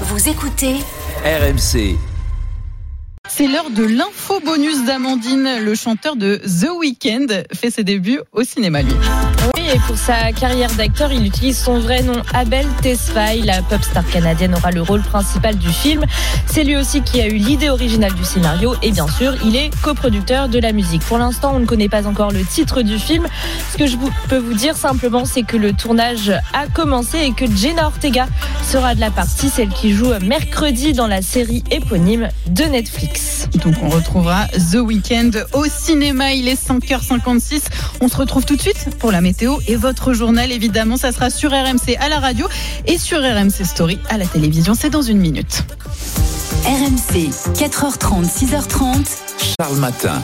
Vous écoutez RMC. C'est l'heure de l'info bonus d'Amandine. Le chanteur de The Weeknd fait ses débuts au cinéma, lui. Oui, et pour sa carrière d'acteur, il utilise son vrai nom, Abel Tesfaye. La pop star canadienne aura le rôle principal du film. C'est lui aussi qui a eu l'idée originale du scénario et bien sûr, il est coproducteur de la musique. Pour l'instant, on ne connaît pas encore le titre du film. Ce que je peux vous dire simplement, c'est que le tournage a commencé et que Jenna Ortega sera de la partie, celle qui joue mercredi dans la série éponyme de Netflix. Donc on retrouvera The Weeknd au cinéma. Il est 5h56. On se retrouve tout de suite pour la météo et votre journal. Évidemment, ça sera sur RMC à la radio et sur RMC Story à la télévision. C'est dans une minute. RMC, 4h30, 6h30. Charles Matin.